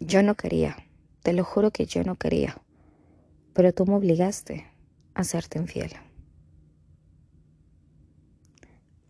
Yo no quería, te lo juro que yo no quería, pero tú me obligaste a serte infiel.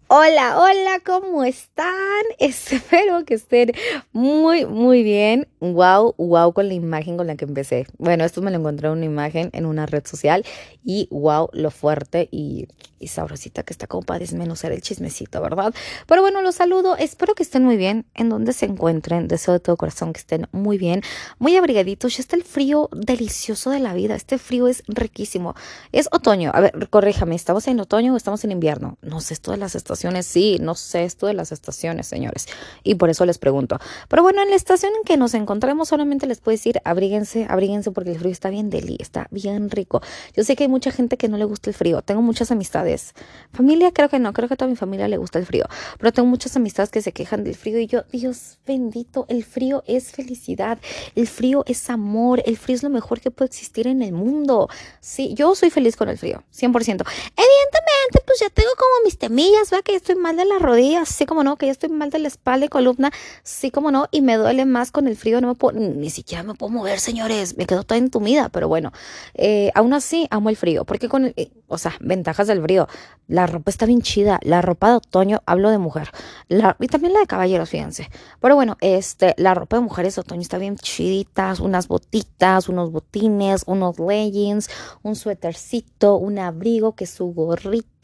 Hola, hola, ¿cómo están? Espero que estén muy, muy bien. Wow, wow con la imagen con la que empecé. Bueno, esto me lo encontré en una imagen en una red social y wow, lo fuerte y, sabrosita que está como para desmenuzar el chismecito, ¿verdad? Pero bueno, los saludo. Espero que estén muy bien en donde se encuentren. Deseo de todo corazón que estén muy bien, muy abrigaditos. Ya está el frío delicioso de la vida. Este frío es riquísimo. Es otoño. A ver, corríjame, ¿estamos en otoño o estamos en invierno? No sé, esto las estaciones sí, no sé esto de las estaciones, señores. Y por eso les pregunto. Pero bueno, en la estación en que nos encontramos solamente les puedo decir, abríguense, abríguense porque el frío está bien deli, está bien rico. Yo sé que hay mucha gente que no le gusta el frío. Tengo muchas amistades. Familia, creo que no, creo que a toda mi familia le gusta el frío. Pero tengo muchas amistades que se quejan del frío y yo, Dios bendito, el frío es felicidad, el frío es amor, el frío es lo mejor que puede existir en el mundo. Sí, yo soy feliz con el frío, 100%. Evidentemente, pues ya tengo como mis temillas, ¿va? Que estoy mal de las rodillas, sí como no, que ya estoy mal de la espalda y columna, sí como no, y me duele más con el frío, no me puedo, ni siquiera me puedo mover, señores, me quedo toda entumida, pero bueno, eh, aún así amo el frío, porque con, eh, o sea, ventajas del frío, la ropa está bien chida, la ropa de otoño, hablo de mujer, la, y también la de caballeros, fíjense, pero bueno, este, la ropa de mujeres de otoño está bien chiditas, unas botitas, unos botines, unos leggings, un suétercito, un abrigo, que su gorrito,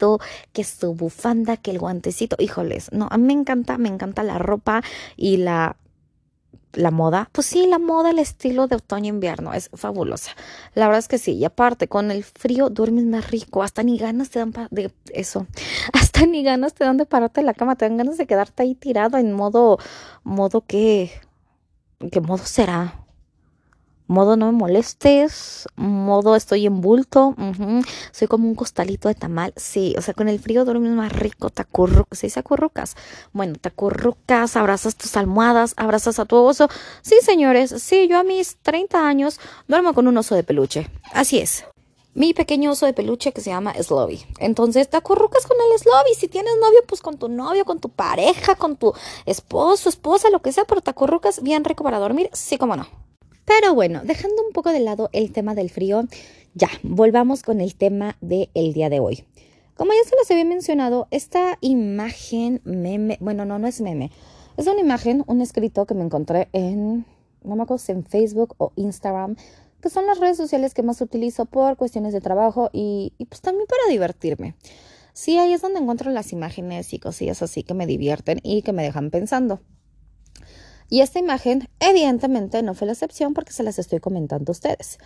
que su bufanda, que el guantecito, híjoles, no, a mí me encanta, me encanta la ropa y la la moda, pues sí, la moda, el estilo de otoño-invierno es fabulosa. La verdad es que sí. Y aparte, con el frío duermes más rico. Hasta ni ganas te dan de eso. Hasta ni ganas te dan de pararte en la cama. Te dan ganas de quedarte ahí tirado en modo, modo que, ¿qué modo será? Modo no me molestes, modo estoy en bulto, soy como un costalito de tamal, sí, o sea, con el frío duermes más rico, te acurrucas, ¿se dice acurrucas? Bueno, te acurrucas, abrazas tus almohadas, abrazas a tu oso, sí, señores, sí, yo a mis 30 años duermo con un oso de peluche, así es. Mi pequeño oso de peluche que se llama Slobby. Entonces te acurrucas con el Slobby. Si tienes novio, pues con tu novio, con tu pareja, con tu esposo, esposa, lo que sea, pero te acurrucas bien rico para dormir, sí como no. Pero bueno, dejando un poco de lado el tema del frío, ya, volvamos con el tema del día de hoy. Como ya se los había mencionado, esta imagen meme, bueno, no, no es meme, es una imagen, un escrito que me encontré en, no me acuerdo en Facebook o Instagram, que son las redes sociales que más utilizo por cuestiones de trabajo y, y pues también para divertirme. Sí, ahí es donde encuentro las imágenes y cosillas así que me divierten y que me dejan pensando. Y esta imagen evidentemente no fue la excepción porque se las estoy comentando a ustedes.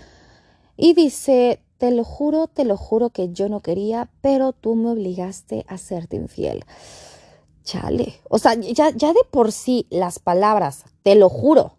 Y dice, te lo juro, te lo juro que yo no quería, pero tú me obligaste a serte infiel. Chale. O sea, ya, ya de por sí las palabras, te lo juro,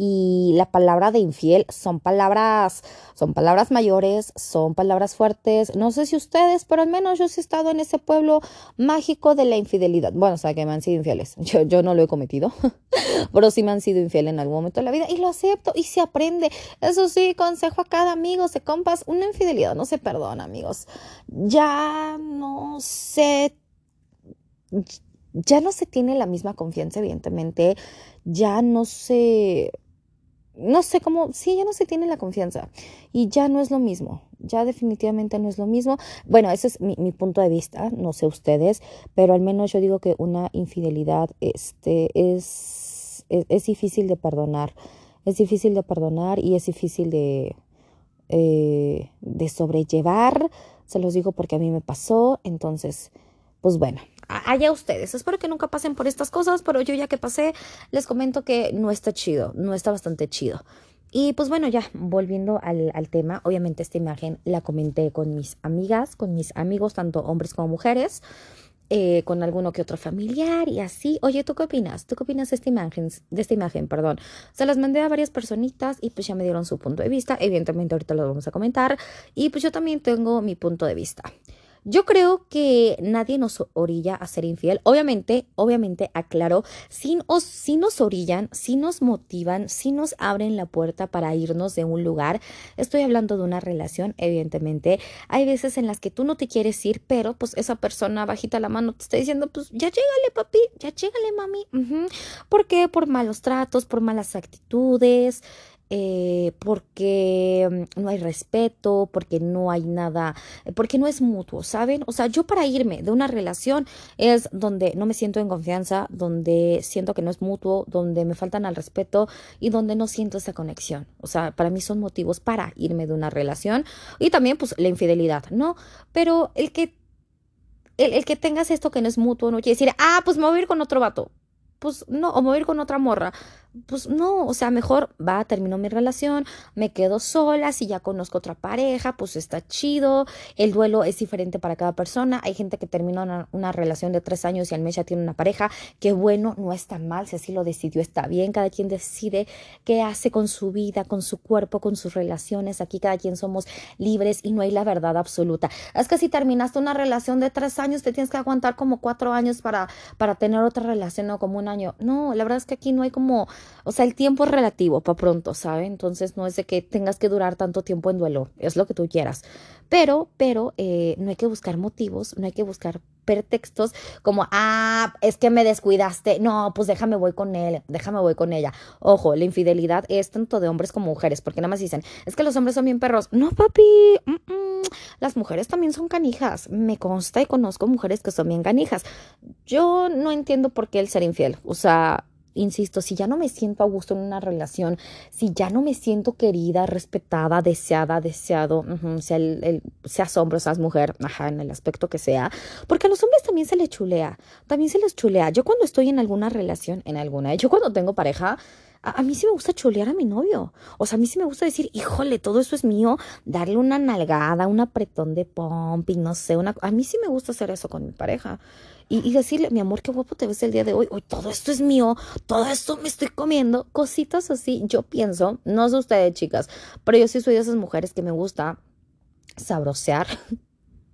y la palabra de infiel son palabras, son palabras mayores, son palabras fuertes. No sé si ustedes, pero al menos yo sí he estado en ese pueblo mágico de la infidelidad. Bueno, o sea, que me han sido infieles. Yo, no lo he cometido, pero sí me han sido infiel en algún momento de la vida y lo acepto y se aprende. Eso sí, consejo a cada amigo, se compas, una infidelidad no se perdona, amigos. Ya no sé ya no se tiene la misma confianza, evidentemente, ya no se, no sé cómo, sí, ya no se tiene la confianza. Y ya no es lo mismo, ya definitivamente no es lo mismo. Bueno, ese es mi, mi punto de vista, no sé ustedes, pero al menos yo digo que una infidelidad este, es, es, es difícil de perdonar, es difícil de perdonar y es difícil de, eh, de sobrellevar, se los digo porque a mí me pasó, entonces, pues bueno, allá ustedes. Espero que nunca pasen por estas cosas, pero yo ya que pasé, les comento que no está chido, no está bastante chido. Y pues bueno, ya volviendo al, tema, obviamente esta imagen la comenté con mis amigas, con mis amigos, tanto hombres como mujeres, eh, con alguno que otro familiar y así. Oye, ¿tú qué opinas? ¿Tú qué opinas de esta imagen? De esta imagen, perdón. Se las mandé a varias personitas y pues ya me dieron su punto de vista. Evidentemente ahorita lo vamos a comentar y pues yo también tengo mi punto de vista. Yo creo que nadie nos orilla a ser infiel. Obviamente, obviamente, aclaro, si, si nos orillan, si nos motivan, si nos abren la puerta para irnos de un lugar. Estoy hablando de una relación, evidentemente. Hay veces en las que tú no te quieres ir, pero pues esa persona bajita la mano te está diciendo, pues ya llégale, papi, ya llégale, mami. ¿Por qué? Por malos tratos, por malas actitudes, eh, porque mm, no hay respeto, porque no hay nada, eh, porque no es mutuo, ¿saben? O sea, yo para irme de una relación es donde no me siento en confianza, donde siento que no es mutuo, donde me faltan al respeto y donde no siento esa conexión. O sea, para mí son motivos para irme de una relación y también pues la infidelidad, ¿no? Pero el que el, que tengas esto que no es mutuo no quiere decir, ah, pues me voy a ir con otro vato. Pues no, o me ir con otra morra pues no, o sea, mejor va, terminó mi relación, me quedo sola, si ya conozco otra pareja, pues está chido, el duelo es diferente para cada persona, hay gente que terminó una, relación de tres años y al mes ya tiene una pareja, que bueno, no está mal, si así lo decidió, está bien, cada quien decide qué hace con su vida, con su cuerpo, con sus relaciones, aquí cada quien somos libres y no hay la verdad absoluta. Es que si terminaste una relación de tres años, te tienes que aguantar como cuatro años para, para tener otra relación o como un año. No, la verdad es que aquí no hay como o sea, el tiempo es relativo para pronto, ¿sabe? Entonces no es de que tengas que durar tanto tiempo en duelo, es lo que tú quieras. Pero, pero eh, no hay que buscar motivos, no hay que buscar pretextos como, ah, es que me descuidaste, no, pues déjame voy con él, déjame voy con ella. Ojo, la infidelidad es tanto de hombres como mujeres, porque nada más dicen, es que los hombres son bien perros. No, papi, las mujeres también son canijas. Me consta y conozco mujeres que son bien canijas. Yo no entiendo por qué el ser infiel, o sea, insisto, si ya no me siento a gusto en una relación, si ya no me siento querida, respetada, deseada, deseado, sea, el, seas hombre seas mujer, ajá, en el aspecto que sea, porque a los hombres también se les chulea, también se les chulea. Yo cuando estoy en alguna relación, en alguna, yo cuando tengo pareja, a, mí sí me gusta chulear a mi novio. O sea, a mí sí me gusta decir, híjole, todo eso es mío. Darle una nalgada, un apretón de pumping, no sé. Una, a mí sí me gusta hacer eso con mi pareja y, decirle, mi amor, qué guapo te ves el día de hoy, hoy todo esto es mío, todo esto me estoy comiendo, cositas así, yo pienso, no sé ustedes chicas, pero yo sí soy de esas mujeres que me gusta sabrosear.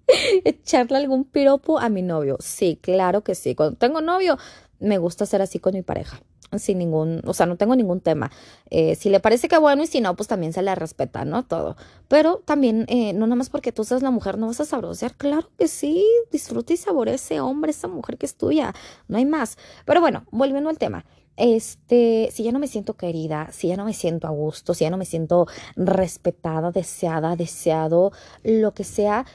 echarle algún piropo a mi novio. Sí, claro que sí. Cuando tengo novio, me gusta ser así con mi pareja sin ningún, o sea, no tengo ningún tema. Eh, si le parece que bueno y si no, pues también se le respeta, ¿no? Todo. Pero también, eh, no nada más porque tú seas la mujer, no vas a sabrosear. Claro que sí, disfruta y saborea ese hombre, esa mujer que es tuya. No hay más. Pero bueno, volviendo al tema. Este, si ya no me siento querida, si ya no me siento a gusto, si ya no me siento respetada, deseada, deseado, lo que sea,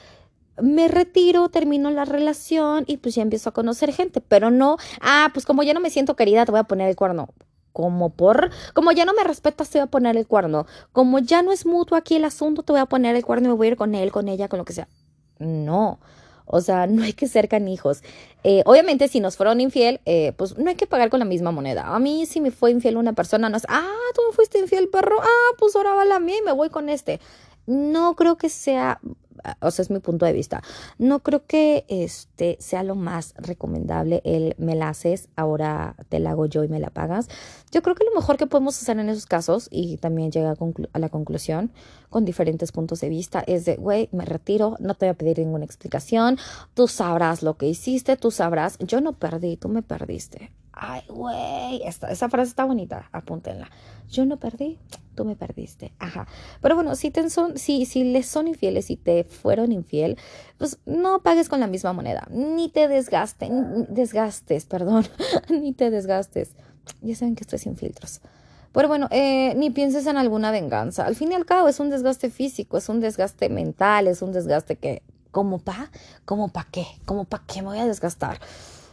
me retiro, termino la relación y pues ya empiezo a conocer gente, pero no, ah, pues como ya no me siento querida, te voy a poner el cuerno. Como por, como ya no me respetas, te voy a poner el cuerno. Como ya no es mutuo aquí el asunto, te voy a poner el cuerno y me voy a ir con él, con ella, con lo que sea. No. O sea, no hay que ser canijos. Eh, obviamente, si nos fueron infiel, eh, pues no hay que pagar con la misma moneda. A mí, si me fue infiel una persona, no es, ah, tú me fuiste infiel, perro, ah, pues ahora va la mía y me voy con este. No creo que sea o sea, es mi punto de vista. No creo que este sea lo más recomendable el me la haces, ahora te la hago yo y me la pagas. Yo creo que lo mejor que podemos hacer en esos casos, y también llega a, la conclusión con diferentes puntos de vista, es de, güey, me retiro, no te voy a pedir ninguna explicación, tú sabrás lo que hiciste, tú sabrás, yo no perdí, tú me perdiste. Ay, güey, esa frase está bonita, apúntenla. Yo no perdí, tú me perdiste. Ajá. Pero bueno, si, te son, si, si les son infieles, si te fueron infiel, pues no pagues con la misma moneda. Ni te desgastes, desgastes, perdón, ni te desgastes. Ya saben que estoy sin filtros. Pero bueno, eh, ni pienses en alguna venganza. Al fin y al cabo es un desgaste físico, es un desgaste mental, es un desgaste que, ¿como pa? ¿Como pa qué? ¿Como pa qué me voy a desgastar?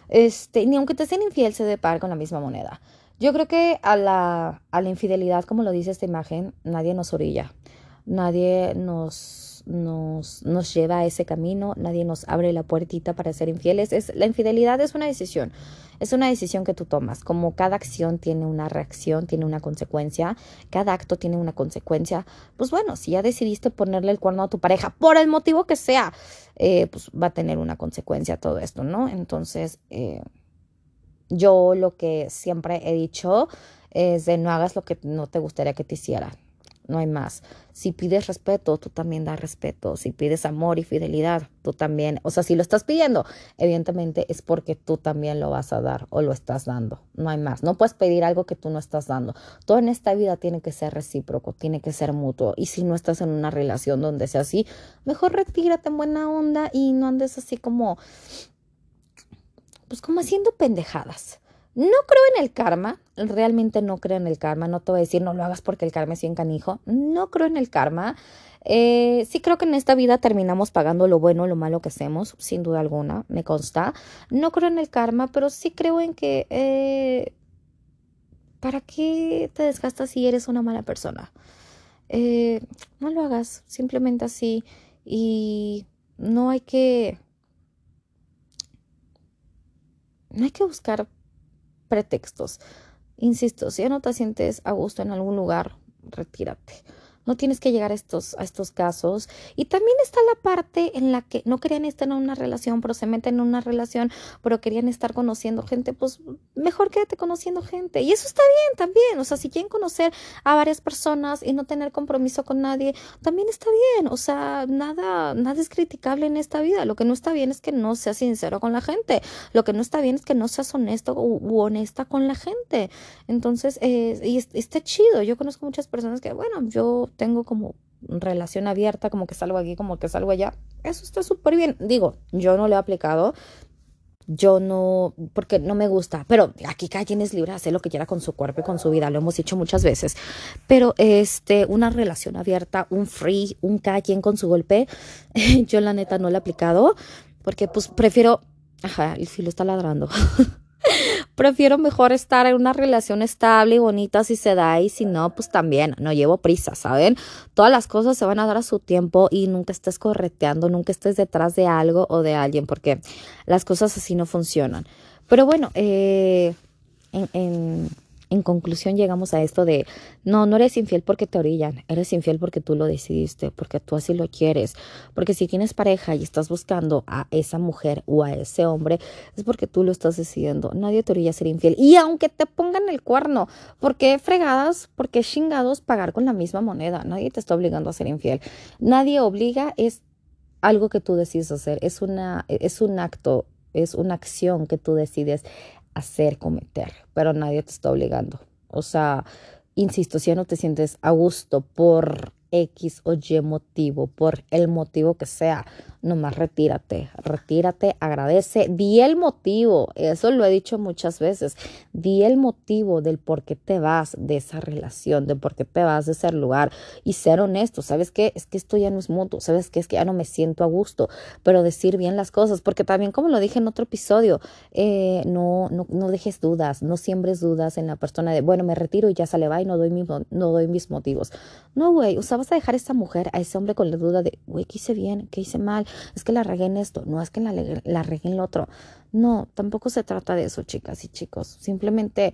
Este, ni aunque te sean infiel se debe pagar con la misma moneda. Yo creo que a la, a la infidelidad, como lo dice esta imagen, nadie nos orilla, nadie nos, nos, nos lleva a ese camino, nadie nos abre la puertita para ser infieles. Es, la infidelidad es una decisión, es una decisión que tú tomas. Como cada acción tiene una reacción, tiene una consecuencia, cada acto tiene una consecuencia, pues bueno, si ya decidiste ponerle el cuerno a tu pareja, por el motivo que sea, eh, pues va a tener una consecuencia todo esto, ¿no? Entonces, eh, yo lo que siempre he dicho es de no hagas lo que no te gustaría que te hiciera. No hay más. Si pides respeto, tú también das respeto. Si pides amor y fidelidad, tú también. O sea, si lo estás pidiendo, evidentemente es porque tú también lo vas a dar o lo estás dando. No hay más. No puedes pedir algo que tú no estás dando. Todo en esta vida tiene que ser recíproco, tiene que ser mutuo. Y si no estás en una relación donde sea así, mejor retírate en buena onda y no andes así como, pues como haciendo pendejadas. No creo en el karma, realmente no creo en el karma, no te voy a decir no lo hagas porque el karma es bien canijo, no creo en el karma. Eh, sí creo que en esta vida terminamos pagando lo bueno, lo malo que hacemos, sin duda alguna, me consta. No creo en el karma, pero sí creo en que... Eh, ¿Para qué te desgastas si eres una mala persona? Eh, no lo hagas, simplemente así. Y no hay que... No hay que buscar pretextos. Insisto, si ya no te sientes a gusto en algún lugar, retírate. No tienes que llegar a estos, a estos casos. Y también está la parte en la que no querían estar en una relación, pero se meten en una relación, pero querían estar conociendo gente, pues mejor quédate conociendo gente. Y eso está bien también. O sea, si quieren conocer a varias personas y no tener compromiso con nadie, también está bien. O sea, nada, nada es criticable en esta vida. Lo que no está bien es que no seas sincero con la gente. Lo que no está bien es que no seas honesto u, honesta con la gente. Entonces, eh, y está chido. Yo conozco muchas personas que, bueno, yo tengo como relación abierta, como que salgo aquí, como que salgo allá. Eso está súper bien. Digo, yo no lo he aplicado. Yo no, porque no me gusta, pero aquí cada quien es libre de hacer lo que quiera con su cuerpo y con su vida, lo hemos dicho muchas veces. Pero este, una relación abierta, un free, un cada quien con su golpe, yo la neta no lo he aplicado, porque pues prefiero, ajá, el filo está ladrando. Prefiero mejor estar en una relación estable y bonita si se da y si no, pues también, no llevo prisa, ¿saben? Todas las cosas se van a dar a su tiempo y nunca estés correteando, nunca estés detrás de algo o de alguien, porque las cosas así no funcionan. Pero bueno, eh, en en conclusión llegamos a esto de, no, no eres infiel porque te orillan, eres infiel porque tú lo decidiste, porque tú así lo quieres, porque si tienes pareja y estás buscando a esa mujer o a ese hombre, es porque tú lo estás decidiendo, nadie te orilla a ser infiel. Y aunque te pongan el cuerno, ¿por qué fregadas, por qué chingados pagar con la misma moneda? Nadie te está obligando a ser infiel. Nadie obliga, es algo que tú decides hacer, es, una, es un acto, es una acción que tú decides hacer, cometer, pero nadie te está obligando. O sea, insisto, si ya no te sientes a gusto por X o Y motivo, por el motivo que sea, nomás retírate, retírate, agradece, di el motivo, eso lo he dicho muchas veces, di el motivo del por qué te vas de esa relación, de por qué te vas de ese lugar y ser honesto, ¿sabes qué? Es que esto ya no es mutuo, ¿sabes qué? Es que ya no me siento a gusto, pero decir bien las cosas, porque también como lo dije en otro episodio, eh, no, no, no dejes dudas, no siembres dudas en la persona de, bueno, me retiro y ya sale, va y no doy, mi, no doy mis motivos. No, güey, o sea, vas a dejar a esa mujer, a ese hombre con la duda de, güey, ¿qué hice bien? ¿Qué hice mal? es que la regué en esto, no es que la, la regué en lo otro. No, tampoco se trata de eso, chicas y chicos. Simplemente,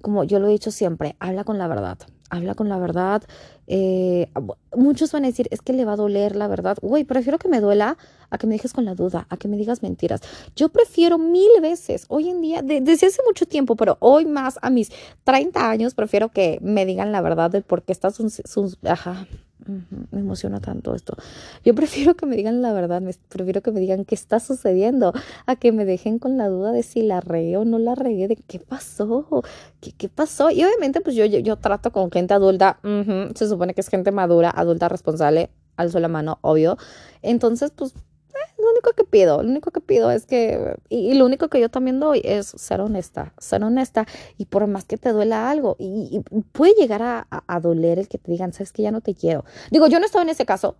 como yo lo he dicho siempre, habla con la verdad. Habla con la verdad. Eh, muchos van a decir, es que le va a doler la verdad. Güey, prefiero que me duela a que me dejes con la duda, a que me digas mentiras. Yo prefiero mil veces, hoy en día, desde hace mucho tiempo, pero hoy más a mis 30 años, prefiero que me digan la verdad del por qué estás sus, ajá, me emociona tanto esto. Yo prefiero que me digan la verdad, prefiero que me digan qué está sucediendo, a que me dejen con la duda de si la regué o no la regué, de qué pasó, qué, pasó. Y obviamente, pues yo, yo, trato con gente adulta, se supone que es gente madura, adulta, responsable, alzo la mano, obvio. Entonces, pues lo único que pido, lo único que pido es que, y, lo único que yo también doy es ser honesta, ser honesta y por más que te duela algo, y, puede llegar a, a, doler el que te digan, sabes que ya no te quiero. Digo, yo no estaba en ese caso,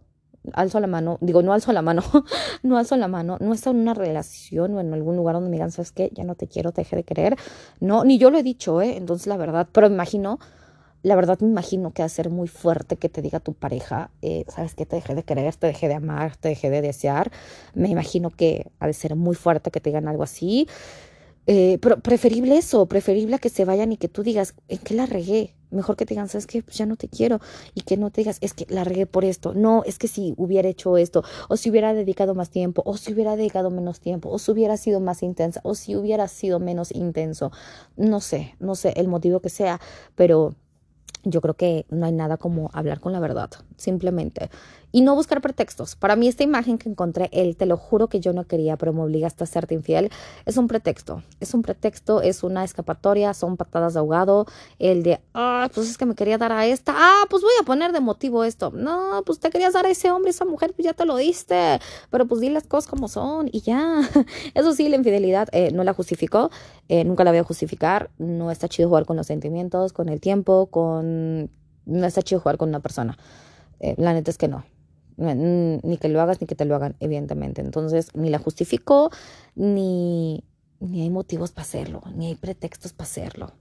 alzo la mano, digo, no alzo la mano, no alzo la mano, no he en una relación o en algún lugar donde me digan, sabes que ya no te quiero, te dejé de querer, no, ni yo lo he dicho, ¿eh? Entonces la verdad, pero me imagino la verdad me imagino que va a ser muy fuerte que te diga tu pareja, eh, sabes que te dejé de querer, te dejé de amar, te dejé de desear. Me imagino que ha de ser muy fuerte que te digan algo así. Eh, pero preferible eso, preferible que se vayan y que tú digas, ¿en qué la regué? Mejor que te digan, ¿sabes qué? Pues ya no te quiero. Y que no te digas, es que la regué por esto. No, es que si hubiera hecho esto, o si hubiera dedicado más tiempo, o si hubiera dedicado menos tiempo, o si hubiera sido más intensa, o si hubiera sido menos intenso. No sé, no sé el motivo que sea, pero yo creo que no hay nada como hablar con la verdad, simplemente. Y no buscar pretextos. Para mí esta imagen que encontré, él, te lo juro que yo no quería, pero me obligaste a serte infiel, es un pretexto. Es un pretexto, es una escapatoria, son patadas de ahogado. El de, ah, pues es que me quería dar a esta. Ah, pues voy a poner de motivo esto. No, pues te querías dar a ese hombre, esa mujer, pues ya te lo diste. Pero pues di las cosas como son y ya. Eso sí, la infidelidad eh, no la justificó. Eh, nunca la voy a justificar. No está chido jugar con los sentimientos, con el tiempo, con... No está chido jugar con una persona. Eh, la neta es que no ni que lo hagas ni que te lo hagan, evidentemente. Entonces, ni la justifico, ni, ni hay motivos para hacerlo, ni hay pretextos para hacerlo.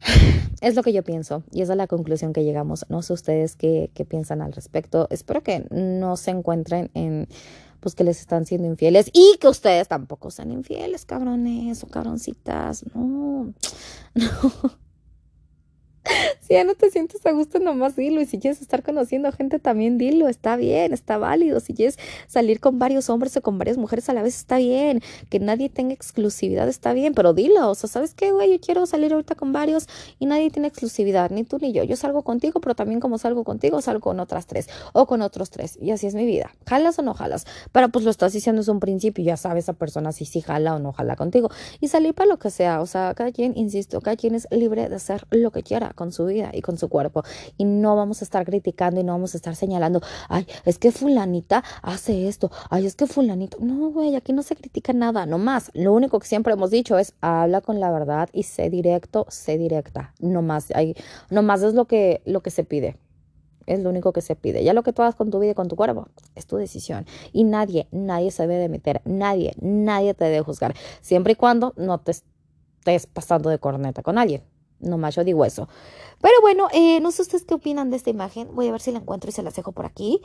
Es lo que yo pienso y esa es la conclusión que llegamos. No sé ustedes qué, qué piensan al respecto. Espero que no se encuentren en pues que les están siendo infieles y que ustedes tampoco sean infieles, cabrones o cabroncitas. No, no. Si ya no te sientes a gusto, nomás dilo. Y si quieres estar conociendo gente, también dilo. Está bien, está válido. Si quieres salir con varios hombres o con varias mujeres a la vez, está bien. Que nadie tenga exclusividad, está bien. Pero dilo. O sea, ¿sabes qué, güey? Yo quiero salir ahorita con varios y nadie tiene exclusividad, ni tú ni yo. Yo salgo contigo, pero también como salgo contigo, salgo con otras tres o con otros tres. Y así es mi vida. ¿Jalas o no jalas? Pero pues lo estás diciendo desde un principio. Ya sabes esa persona si sí jala o no jala contigo. Y salir para lo que sea. O sea, cada quien, insisto, cada quien es libre de hacer lo que quiera con su vida y con su cuerpo. Y no vamos a estar criticando y no vamos a estar señalando, ay, es que fulanita hace esto, ay, es que fulanito. No, güey, aquí no se critica nada, no más. Lo único que siempre hemos dicho es habla con la verdad y sé directo, sé directa. No más, hay, no más es lo que, lo que se pide. Es lo único que se pide. Ya lo que tú hagas con tu vida y con tu cuerpo es tu decisión. Y nadie, nadie se debe de meter. Nadie, nadie te debe juzgar. Siempre y cuando no te estés pasando de corneta con alguien. No más, yo digo eso. Pero bueno, eh, no sé ustedes qué opinan de esta imagen. Voy a ver si la encuentro y se las dejo por aquí.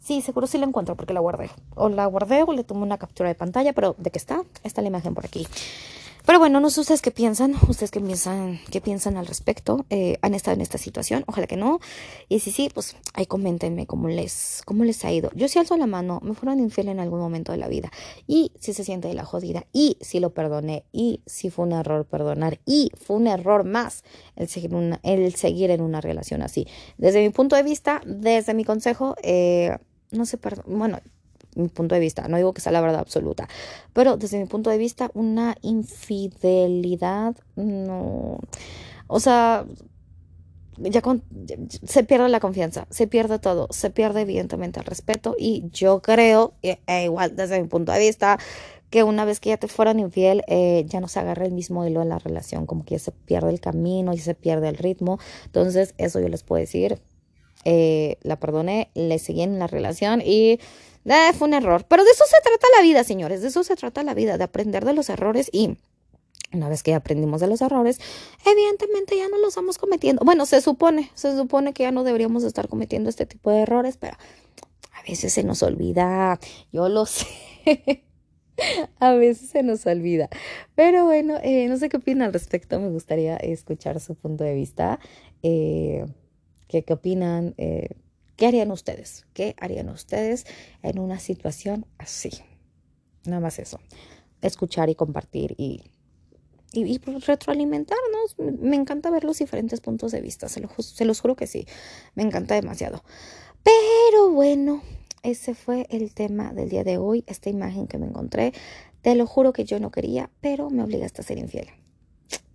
Sí, seguro sí la encuentro porque la guardé. O la guardé o le tomé una captura de pantalla, pero ¿de qué está? Está la imagen por aquí. Pero bueno, no sé ustedes qué piensan, ustedes qué piensan, qué piensan al respecto, eh, han estado en esta situación, ojalá que no, y si sí, pues ahí coméntenme cómo les, cómo les ha ido. Yo sí alzo la mano, me fueron infiel en algún momento de la vida, y si se siente de la jodida, y si lo perdoné, y si fue un error perdonar, y fue un error más el seguir, el seguir en una relación así. Desde mi punto de vista, desde mi consejo, eh, no sé, bueno, mi punto de vista, no digo que sea la verdad absoluta, pero desde mi punto de vista, una infidelidad no, o sea, ya, se pierde la confianza, se pierde todo, se pierde evidentemente el respeto y yo creo, e, e igual desde mi punto de vista, que una vez que ya te fueron infiel, eh, ya no se agarra el mismo hilo en la relación, como que ya se pierde el camino, y se pierde el ritmo. Entonces, eso yo les puedo decir. Eh, la perdoné, le seguí en la relación y eh, fue un error. Pero de eso se trata la vida, señores. De eso se trata la vida, de aprender de los errores y una vez que aprendimos de los errores, evidentemente ya no los estamos cometiendo. Bueno, se supone, se supone que ya no deberíamos estar cometiendo este tipo de errores, pero a veces se nos olvida. Yo lo sé. a veces se nos olvida. Pero bueno, eh, no sé qué opinan al respecto. Me gustaría escuchar su punto de vista. Eh, ¿qué, ¿Qué opinan? Eh, ¿Qué harían ustedes? ¿Qué harían ustedes en una situación así? Nada más eso. Escuchar y compartir y, y, pues, retroalimentarnos. Me encanta ver los diferentes puntos de vista. Se, se los juro que sí. Me encanta demasiado. Pero bueno, ese fue el tema del día de hoy. Esta imagen que me encontré. Te lo juro que yo no quería, pero me obligaste a ser infiel.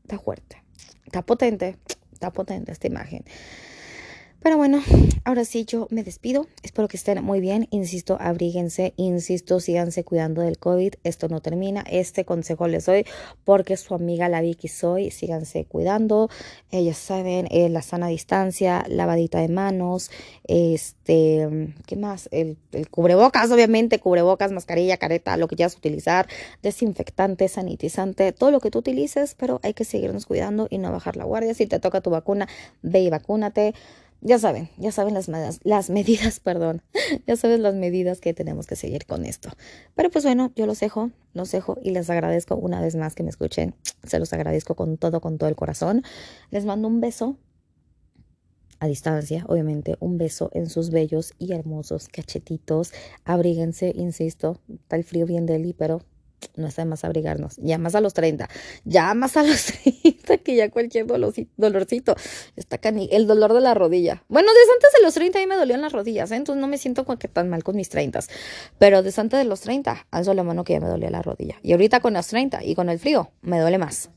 Está fuerte. Está potente. Está potente esta imagen. Pero bueno, ahora sí yo me despido. Espero que estén muy bien. Insisto, abríguense, insisto, síganse cuidando del COVID. Esto no termina. Este consejo les doy porque su amiga la Vicky soy. Síganse cuidando. Ellas saben, eh, la sana distancia, lavadita de manos, este, ¿qué más? El, el, cubrebocas, obviamente, cubrebocas, mascarilla, careta, lo que quieras utilizar, desinfectante, sanitizante, todo lo que tú utilices, pero hay que seguirnos cuidando y no bajar la guardia. Si te toca tu vacuna, ve y vacúnate ya saben, ya saben las, las medidas, perdón, ya saben las medidas que tenemos que seguir con esto. Pero pues bueno, yo los dejo, los dejo y les agradezco una vez más que me escuchen. Se los agradezco con todo, con todo el corazón. Les mando un beso a distancia, obviamente, un beso en sus bellos y hermosos cachetitos. Abríguense, insisto, está el frío bien deli, pero no está de más abrigarnos. Ya más a los 30, ya más a los 30, que ya cualquier dolorcito, está cani el dolor de la rodilla. Bueno, desde antes de los 30 a mí me dolían las rodillas, ¿eh? entonces no me siento como que tan mal con mis 30. Pero desde antes de los 30, alzo la mano que ya me dolía la rodilla. Y ahorita con los 30 y con el frío, me duele más.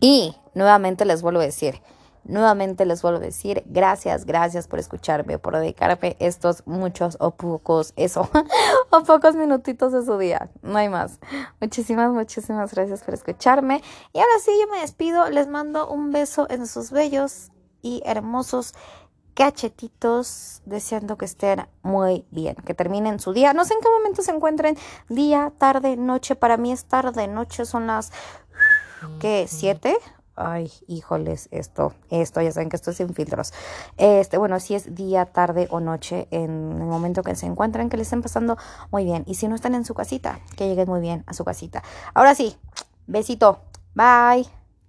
Y nuevamente les vuelvo a decir, Nuevamente les vuelvo a decir gracias, gracias por escucharme, por dedicarme estos muchos o pocos, eso, o pocos minutitos de su día. No hay más. Muchísimas, muchísimas gracias por escucharme. Y ahora sí, yo me despido. Les mando un beso en sus bellos y hermosos cachetitos, deseando que estén muy bien, que terminen su día. No sé en qué momento se encuentren, día, tarde, noche. Para mí es tarde, noche son las, ¿qué? ¿Siete? Ay, híjoles, esto, esto, ya saben que esto es sin filtros. Este, bueno, si es día, tarde o noche, en el momento que se encuentren, que les estén pasando muy bien. Y si no están en su casita, que lleguen muy bien a su casita. Ahora sí, besito, bye.